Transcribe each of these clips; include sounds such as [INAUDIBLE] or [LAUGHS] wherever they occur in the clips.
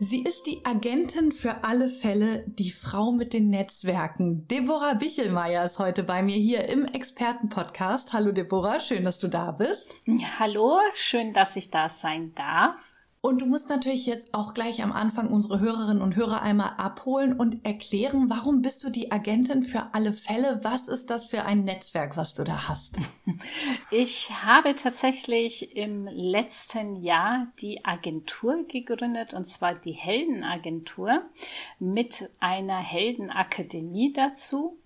Sie ist die Agentin für alle Fälle, die Frau mit den Netzwerken. Deborah Bichelmeier ist heute bei mir hier im Expertenpodcast. Hallo Deborah, schön, dass du da bist. Hallo, schön, dass ich da sein darf. Und du musst natürlich jetzt auch gleich am Anfang unsere Hörerinnen und Hörer einmal abholen und erklären, warum bist du die Agentin für alle Fälle? Was ist das für ein Netzwerk, was du da hast? [LAUGHS] Ich habe tatsächlich im letzten Jahr die Agentur gegründet, und zwar die Heldenagentur mit einer Heldenakademie dazu.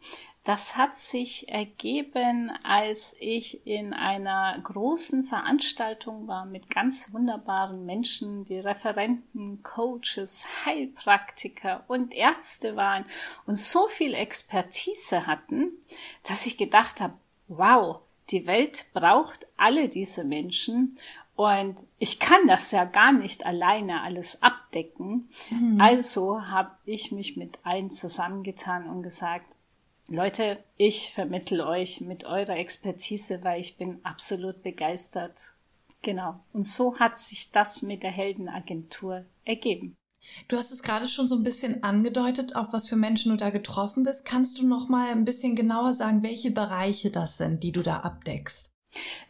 Das hat sich ergeben, als ich in einer großen Veranstaltung war mit ganz wunderbaren Menschen, die Referenten, Coaches, Heilpraktiker und Ärzte waren und so viel Expertise hatten, dass ich gedacht habe, wow, die Welt braucht alle diese Menschen und ich kann das ja gar nicht alleine alles abdecken. Mhm. Also habe ich mich mit allen zusammengetan und gesagt, Leute, ich vermittel euch mit eurer Expertise, weil ich bin absolut begeistert. Genau. Und so hat sich das mit der Heldenagentur ergeben. Du hast es gerade schon so ein bisschen angedeutet, auf was für Menschen du da getroffen bist. Kannst du noch mal ein bisschen genauer sagen, welche Bereiche das sind, die du da abdeckst?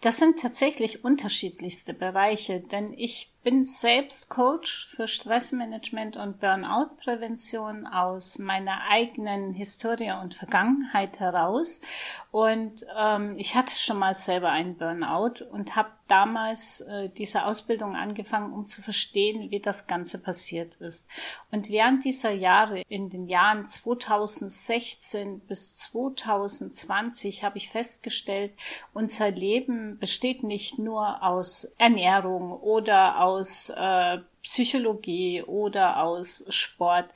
Das sind tatsächlich unterschiedlichste Bereiche, denn ich bin selbst Coach für Stressmanagement und Burnout-Prävention aus meiner eigenen Historie und Vergangenheit heraus. Und ähm, ich hatte schon mal selber einen Burnout und habe damals äh, diese Ausbildung angefangen, um zu verstehen, wie das Ganze passiert ist. Und während dieser Jahre, in den Jahren 2016 bis 2020, habe ich festgestellt, unser Leben besteht nicht nur aus Ernährung oder aus äh, Psychologie oder aus Sport.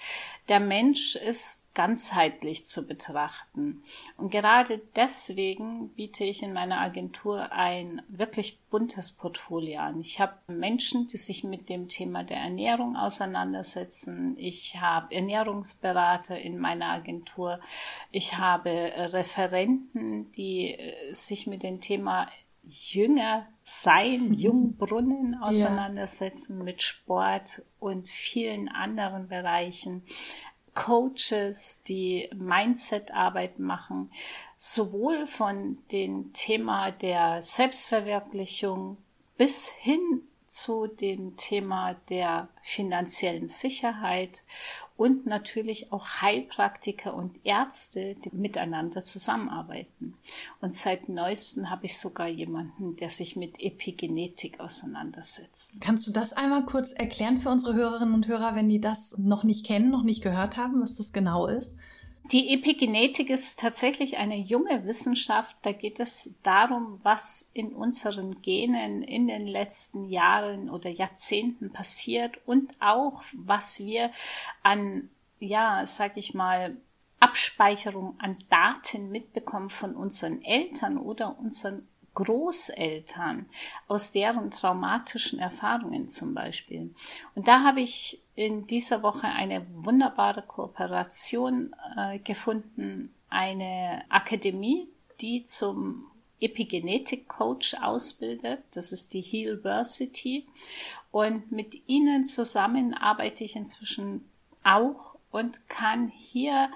Der Mensch ist ganzheitlich zu betrachten. Und gerade deswegen biete ich in meiner Agentur ein wirklich buntes Portfolio an. Ich habe Menschen, die sich mit dem Thema der Ernährung auseinandersetzen. Ich habe Ernährungsberater in meiner Agentur. Ich habe Referenten, die äh, sich mit dem Thema Jünger sein, [LAUGHS] Jungbrunnen auseinandersetzen ja. mit Sport und vielen anderen Bereichen. Coaches, die Mindset-Arbeit machen, sowohl von dem Thema der Selbstverwirklichung bis hin zu dem Thema der finanziellen Sicherheit und natürlich auch Heilpraktiker und Ärzte, die miteinander zusammenarbeiten. Und seit neuestem habe ich sogar jemanden, der sich mit Epigenetik auseinandersetzt. Kannst du das einmal kurz erklären für unsere Hörerinnen und Hörer, wenn die das noch nicht kennen, noch nicht gehört haben, was das genau ist? Die Epigenetik ist tatsächlich eine junge Wissenschaft. Da geht es darum, was in unseren Genen in den letzten Jahren oder Jahrzehnten passiert und auch, was wir an, ja, sag ich mal, Abspeicherung an Daten mitbekommen von unseren Eltern oder unseren Großeltern, aus deren traumatischen Erfahrungen zum Beispiel. Und da habe ich in dieser Woche eine wunderbare Kooperation äh, gefunden, eine Akademie, die zum Epigenetik-Coach ausbildet. Das ist die Healversity. Und mit ihnen zusammen arbeite ich inzwischen auch und kann hier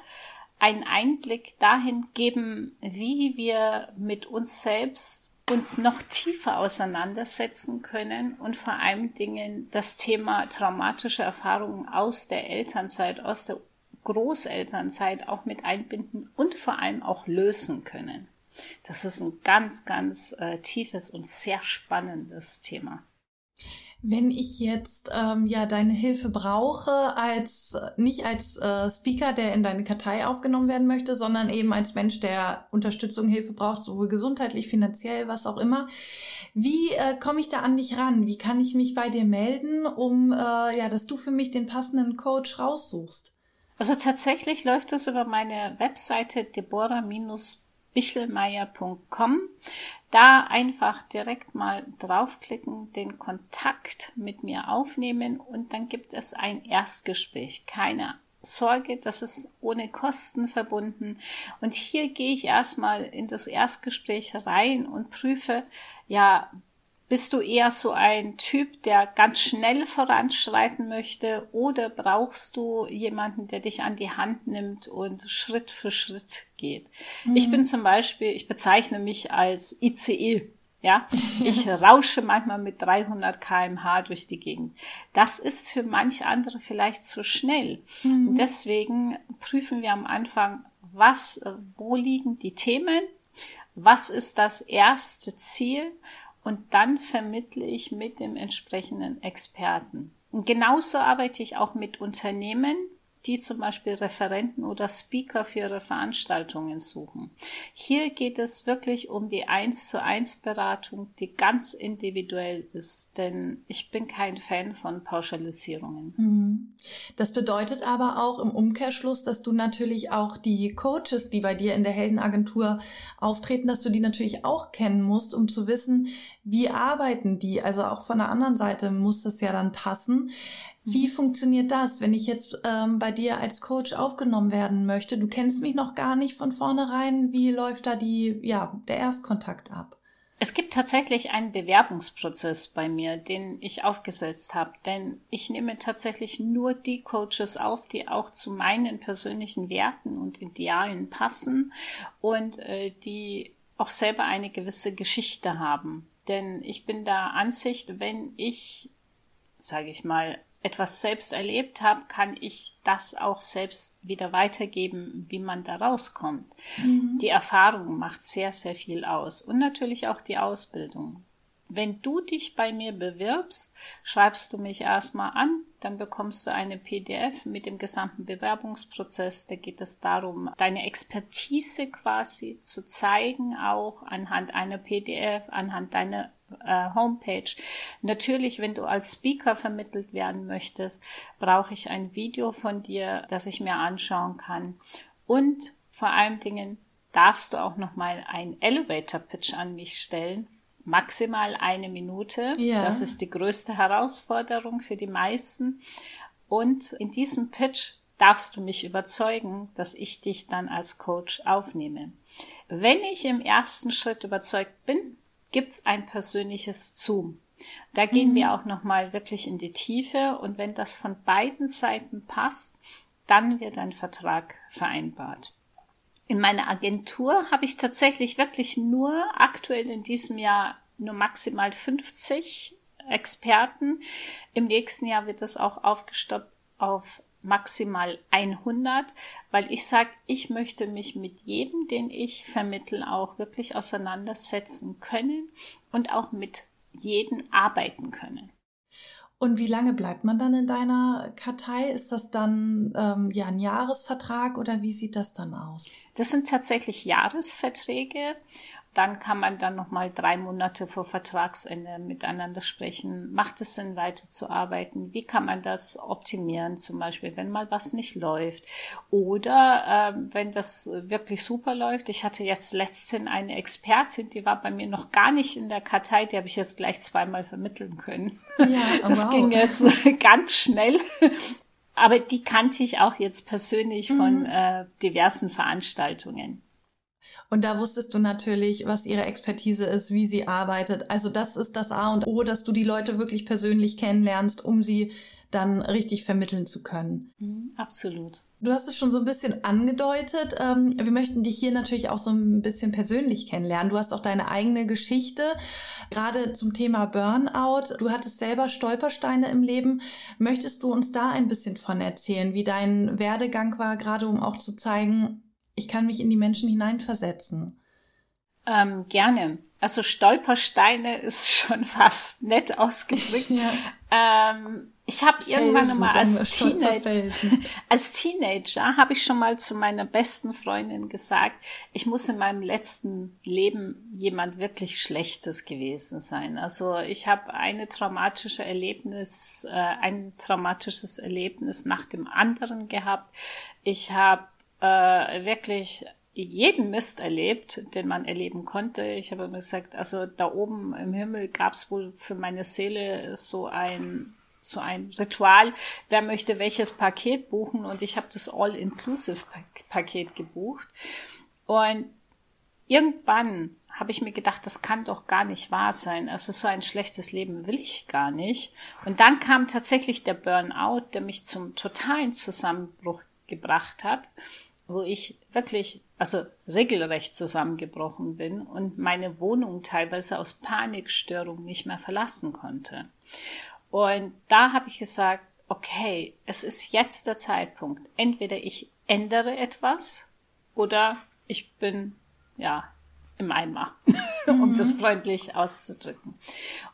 einen Einblick dahin geben, wie wir mit uns selbst uns noch tiefer auseinandersetzen können und vor allem Dingen das Thema traumatische Erfahrungen aus der Elternzeit, aus der Großelternzeit auch mit einbinden und vor allem auch lösen können. Das ist ein ganz, ganz äh, tiefes und sehr spannendes Thema. Wenn ich jetzt ähm, ja deine Hilfe brauche, als nicht als äh, Speaker, der in deine Kartei aufgenommen werden möchte, sondern eben als Mensch, der Unterstützung, Hilfe braucht, sowohl gesundheitlich, finanziell, was auch immer, wie äh, komme ich da an dich ran? Wie kann ich mich bei dir melden, um äh, ja, dass du für mich den passenden Coach raussuchst? Also tatsächlich läuft das über meine Webseite deborah- bichelmeier.com. Da einfach direkt mal draufklicken, den Kontakt mit mir aufnehmen und dann gibt es ein Erstgespräch. Keine Sorge, das ist ohne Kosten verbunden. Und hier gehe ich erstmal in das Erstgespräch rein und prüfe, ja, bist du eher so ein Typ, der ganz schnell voranschreiten möchte oder brauchst du jemanden, der dich an die Hand nimmt und Schritt für Schritt geht? Mhm. Ich bin zum Beispiel, ich bezeichne mich als ICE. Ja, ich [LAUGHS] rausche manchmal mit 300 kmh durch die Gegend. Das ist für manche andere vielleicht zu schnell. Mhm. deswegen prüfen wir am Anfang, was, wo liegen die Themen? Was ist das erste Ziel? Und dann vermittle ich mit dem entsprechenden Experten. Und genauso arbeite ich auch mit Unternehmen, die zum Beispiel Referenten oder Speaker für ihre Veranstaltungen suchen. Hier geht es wirklich um die eins zu eins Beratung, die ganz individuell ist, denn ich bin kein Fan von Pauschalisierungen. Mhm. Das bedeutet aber auch im Umkehrschluss, dass du natürlich auch die Coaches, die bei dir in der Heldenagentur auftreten, dass du die natürlich auch kennen musst, um zu wissen, wie arbeiten die. Also auch von der anderen Seite muss das ja dann passen. Wie funktioniert das, wenn ich jetzt ähm, bei dir als Coach aufgenommen werden möchte? Du kennst mich noch gar nicht von vornherein. Wie läuft da die, ja, der Erstkontakt ab? Es gibt tatsächlich einen Bewerbungsprozess bei mir, den ich aufgesetzt habe, denn ich nehme tatsächlich nur die Coaches auf, die auch zu meinen persönlichen Werten und Idealen passen und äh, die auch selber eine gewisse Geschichte haben. Denn ich bin der Ansicht, wenn ich, sage ich mal, etwas selbst erlebt habe, kann ich das auch selbst wieder weitergeben, wie man da rauskommt. Mhm. Die Erfahrung macht sehr, sehr viel aus und natürlich auch die Ausbildung. Wenn du dich bei mir bewirbst, schreibst du mich erstmal an, dann bekommst du eine PDF mit dem gesamten Bewerbungsprozess. Da geht es darum, deine Expertise quasi zu zeigen, auch anhand einer PDF, anhand deiner äh, Homepage. Natürlich, wenn du als Speaker vermittelt werden möchtest, brauche ich ein Video von dir, das ich mir anschauen kann. Und vor allen Dingen darfst du auch noch mal ein Elevator Pitch an mich stellen. Maximal eine Minute. Ja. Das ist die größte Herausforderung für die meisten. Und in diesem Pitch darfst du mich überzeugen, dass ich dich dann als Coach aufnehme. Wenn ich im ersten Schritt überzeugt bin, gibt's ein persönliches Zoom. Da gehen mhm. wir auch nochmal wirklich in die Tiefe und wenn das von beiden Seiten passt, dann wird ein Vertrag vereinbart. In meiner Agentur habe ich tatsächlich wirklich nur aktuell in diesem Jahr nur maximal 50 Experten. Im nächsten Jahr wird das auch aufgestoppt auf maximal 100, weil ich sage, ich möchte mich mit jedem, den ich vermittle, auch wirklich auseinandersetzen können und auch mit jedem arbeiten können. Und wie lange bleibt man dann in deiner Kartei? Ist das dann ähm, ja ein Jahresvertrag oder wie sieht das dann aus? Das sind tatsächlich Jahresverträge dann kann man dann noch mal drei Monate vor Vertragsende miteinander sprechen. Macht es Sinn, weiterzuarbeiten? Wie kann man das optimieren? Zum Beispiel, wenn mal was nicht läuft oder äh, wenn das wirklich super läuft. Ich hatte jetzt letztens eine Expertin, die war bei mir noch gar nicht in der Kartei. Die habe ich jetzt gleich zweimal vermitteln können. Ja, oh [LAUGHS] das wow. ging jetzt [LAUGHS] ganz schnell. Aber die kannte ich auch jetzt persönlich von mhm. äh, diversen Veranstaltungen. Und da wusstest du natürlich, was ihre Expertise ist, wie sie arbeitet. Also das ist das A und O, dass du die Leute wirklich persönlich kennenlernst, um sie dann richtig vermitteln zu können. Mhm, absolut. Du hast es schon so ein bisschen angedeutet. Ähm, wir möchten dich hier natürlich auch so ein bisschen persönlich kennenlernen. Du hast auch deine eigene Geschichte, gerade zum Thema Burnout. Du hattest selber Stolpersteine im Leben. Möchtest du uns da ein bisschen von erzählen, wie dein Werdegang war, gerade um auch zu zeigen, ich kann mich in die Menschen hineinversetzen. Ähm, gerne. Also Stolpersteine ist [LAUGHS] schon fast nett ausgedrückt. [LAUGHS] ja. ähm, ich habe irgendwann mal als, Teenager, [LAUGHS] als Teenager habe ich schon mal zu meiner besten Freundin gesagt, ich muss in meinem letzten Leben jemand wirklich Schlechtes gewesen sein. Also ich habe eine traumatische Erlebnis, äh, ein traumatisches Erlebnis nach dem anderen gehabt. Ich habe äh, wirklich jeden Mist erlebt, den man erleben konnte. Ich habe immer gesagt, also da oben im Himmel gab es wohl für meine Seele so ein so ein Ritual, wer möchte welches Paket buchen und ich habe das All-Inclusive-Paket gebucht. Und irgendwann habe ich mir gedacht, das kann doch gar nicht wahr sein. Also so ein schlechtes Leben will ich gar nicht. Und dann kam tatsächlich der Burnout, der mich zum totalen Zusammenbruch gebracht hat, wo ich wirklich, also regelrecht zusammengebrochen bin und meine Wohnung teilweise aus Panikstörung nicht mehr verlassen konnte. Und da habe ich gesagt, okay, es ist jetzt der Zeitpunkt. Entweder ich ändere etwas oder ich bin, ja, im Eimer, [LAUGHS] um mhm. das freundlich auszudrücken.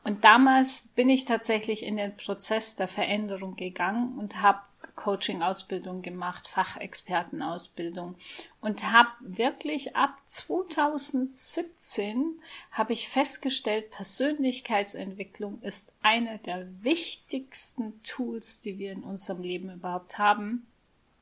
Und damals bin ich tatsächlich in den Prozess der Veränderung gegangen und habe Coaching-Ausbildung gemacht, Fachexpertenausbildung und habe wirklich ab 2017 habe ich festgestellt, Persönlichkeitsentwicklung ist eine der wichtigsten Tools, die wir in unserem Leben überhaupt haben.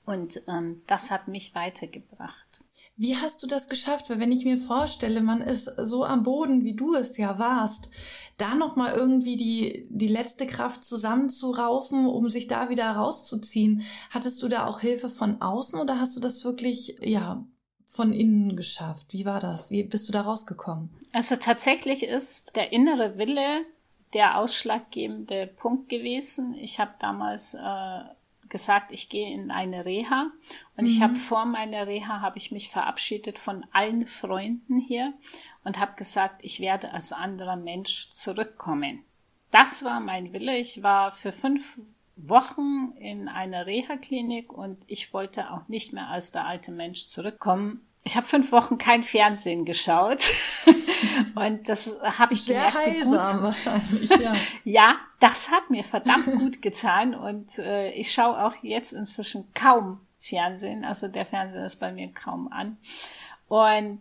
Und ähm, das hat mich weitergebracht. Wie hast du das geschafft? Weil wenn ich mir vorstelle, man ist so am Boden, wie du es ja warst, da nochmal irgendwie die, die letzte Kraft zusammenzuraufen, um sich da wieder rauszuziehen. Hattest du da auch Hilfe von außen oder hast du das wirklich, ja, von innen geschafft? Wie war das? Wie bist du da rausgekommen? Also tatsächlich ist der innere Wille der ausschlaggebende Punkt gewesen. Ich habe damals äh, gesagt, ich gehe in eine Reha und mhm. ich habe vor meiner Reha habe ich mich verabschiedet von allen Freunden hier und habe gesagt, ich werde als anderer Mensch zurückkommen. Das war mein Wille. Ich war für fünf Wochen in einer Reha-Klinik und ich wollte auch nicht mehr als der alte Mensch zurückkommen. Ich habe fünf Wochen kein Fernsehen geschaut [LAUGHS] und das habe ich Sehr gemerkt. Heilsam wahrscheinlich, ja. [LAUGHS] ja, das hat mir verdammt gut getan und äh, ich schaue auch jetzt inzwischen kaum Fernsehen. Also der Fernseher ist bei mir kaum an. Und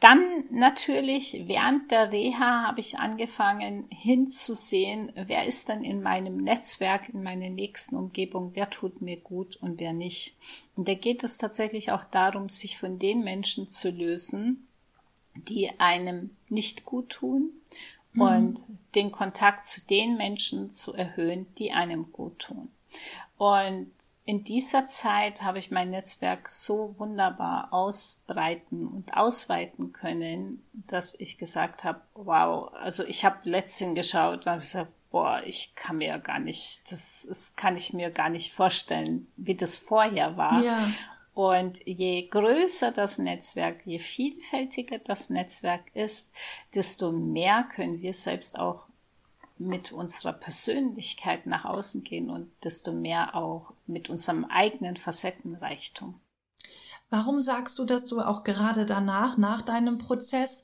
dann natürlich während der Reha habe ich angefangen hinzusehen, wer ist denn in meinem Netzwerk, in meiner nächsten Umgebung, wer tut mir gut und wer nicht. Und da geht es tatsächlich auch darum, sich von den Menschen zu lösen, die einem nicht gut tun mhm. und den Kontakt zu den Menschen zu erhöhen, die einem gut tun. Und in dieser Zeit habe ich mein Netzwerk so wunderbar ausbreiten und ausweiten können, dass ich gesagt habe, wow, also ich habe letztens geschaut und habe gesagt, boah, ich kann mir ja gar nicht, das, das kann ich mir gar nicht vorstellen, wie das vorher war. Ja. Und je größer das Netzwerk, je vielfältiger das Netzwerk ist, desto mehr können wir selbst auch mit unserer Persönlichkeit nach außen gehen und desto mehr auch mit unserem eigenen Facettenreichtum. Warum sagst du, dass du auch gerade danach, nach deinem Prozess,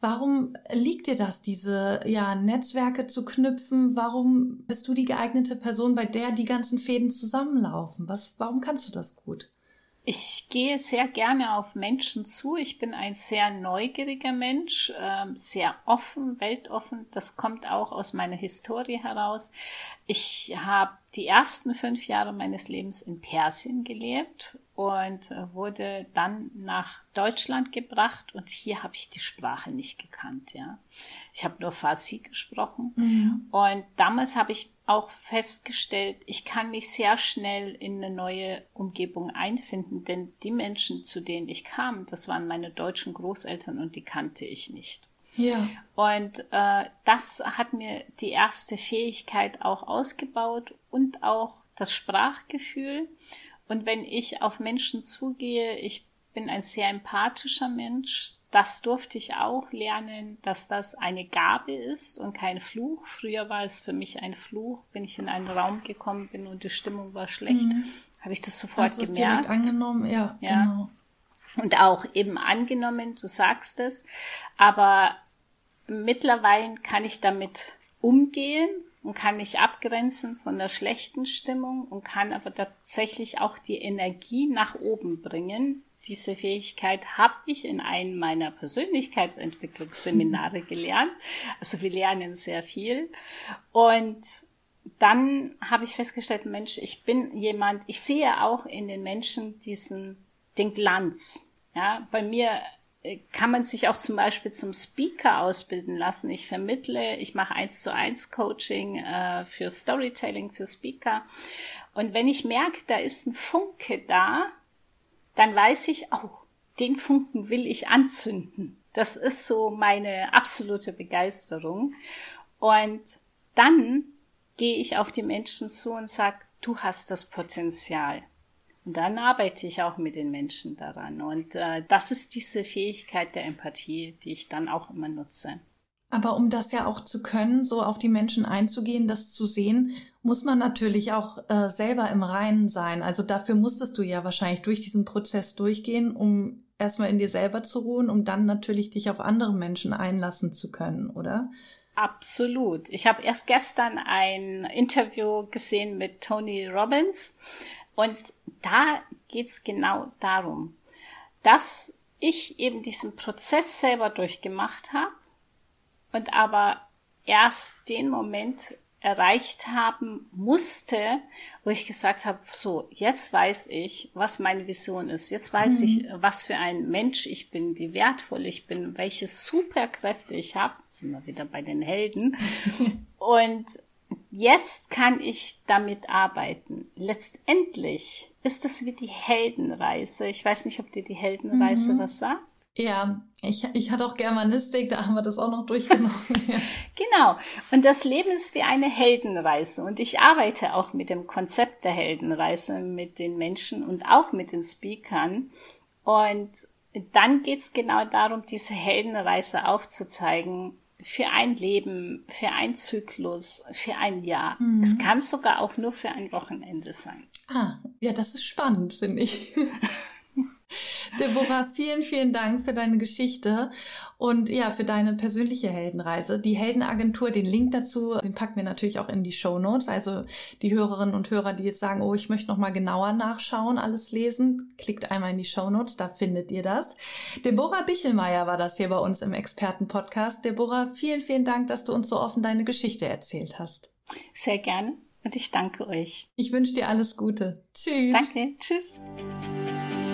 warum liegt dir das, diese ja, Netzwerke zu knüpfen? Warum bist du die geeignete Person, bei der die ganzen Fäden zusammenlaufen? Was, warum kannst du das gut? Ich gehe sehr gerne auf Menschen zu. Ich bin ein sehr neugieriger Mensch, ähm, sehr offen, weltoffen. Das kommt auch aus meiner Historie heraus. Ich habe die ersten fünf Jahre meines Lebens in Persien gelebt und äh, wurde dann nach Deutschland gebracht und hier habe ich die Sprache nicht gekannt, ja. Ich habe nur Farsi gesprochen mhm. und damals habe ich auch festgestellt, ich kann mich sehr schnell in eine neue Umgebung einfinden, denn die Menschen, zu denen ich kam, das waren meine deutschen Großeltern und die kannte ich nicht. Ja. Und äh, das hat mir die erste Fähigkeit auch ausgebaut und auch das Sprachgefühl. Und wenn ich auf Menschen zugehe, ich bin ein sehr empathischer Mensch, das durfte ich auch lernen, dass das eine Gabe ist und kein Fluch. Früher war es für mich ein Fluch, wenn ich in einen Raum gekommen bin und die Stimmung war schlecht, mhm. habe ich das sofort Hast gemerkt. Direkt angenommen, ja, ja. Genau. Und auch eben angenommen, du sagst es, aber mittlerweile kann ich damit umgehen und kann mich abgrenzen von der schlechten Stimmung und kann aber tatsächlich auch die Energie nach oben bringen, diese Fähigkeit habe ich in einem meiner Persönlichkeitsentwicklungsseminare gelernt. Also wir lernen sehr viel. Und dann habe ich festgestellt, Mensch, ich bin jemand, ich sehe auch in den Menschen diesen, den Glanz. Ja, bei mir äh, kann man sich auch zum Beispiel zum Speaker ausbilden lassen. Ich vermittle, ich mache eins zu eins Coaching äh, für Storytelling für Speaker. Und wenn ich merke, da ist ein Funke da, dann weiß ich, oh, den Funken will ich anzünden. Das ist so meine absolute Begeisterung. Und dann gehe ich auf die Menschen zu und sage, du hast das Potenzial. Und dann arbeite ich auch mit den Menschen daran. Und äh, das ist diese Fähigkeit der Empathie, die ich dann auch immer nutze. Aber um das ja auch zu können, so auf die Menschen einzugehen, das zu sehen, muss man natürlich auch äh, selber im Reinen sein. Also dafür musstest du ja wahrscheinlich durch diesen Prozess durchgehen, um erstmal in dir selber zu ruhen, um dann natürlich dich auf andere Menschen einlassen zu können, oder? Absolut. Ich habe erst gestern ein Interview gesehen mit Tony Robbins und da geht's genau darum, dass ich eben diesen Prozess selber durchgemacht habe und aber erst den Moment erreicht haben musste, wo ich gesagt habe, so, jetzt weiß ich, was meine Vision ist. Jetzt weiß mhm. ich, was für ein Mensch ich bin, wie wertvoll ich bin, welche Superkräfte ich habe. Sind wir wieder bei den Helden. [LAUGHS] Und jetzt kann ich damit arbeiten. Letztendlich ist das wie die Heldenreise. Ich weiß nicht, ob dir die Heldenreise mhm. was sagt. Ja, ich, ich hatte auch Germanistik, da haben wir das auch noch durchgenommen. [LAUGHS] genau. Und das Leben ist wie eine Heldenreise. Und ich arbeite auch mit dem Konzept der Heldenreise mit den Menschen und auch mit den Speakern. Und dann geht's genau darum, diese Heldenreise aufzuzeigen für ein Leben, für ein Zyklus, für ein Jahr. Mhm. Es kann sogar auch nur für ein Wochenende sein. Ah, ja, das ist spannend, finde ich. [LAUGHS] Deborah, vielen, vielen Dank für deine Geschichte und ja, für deine persönliche Heldenreise. Die Heldenagentur, den Link dazu, den packen wir natürlich auch in die Show Notes. Also die Hörerinnen und Hörer, die jetzt sagen, oh, ich möchte noch mal genauer nachschauen, alles lesen, klickt einmal in die Show Notes, da findet ihr das. Deborah Bichelmeier war das hier bei uns im Expertenpodcast. Deborah, vielen, vielen Dank, dass du uns so offen deine Geschichte erzählt hast. Sehr gern und ich danke euch. Ich wünsche dir alles Gute. Tschüss. Danke. Tschüss.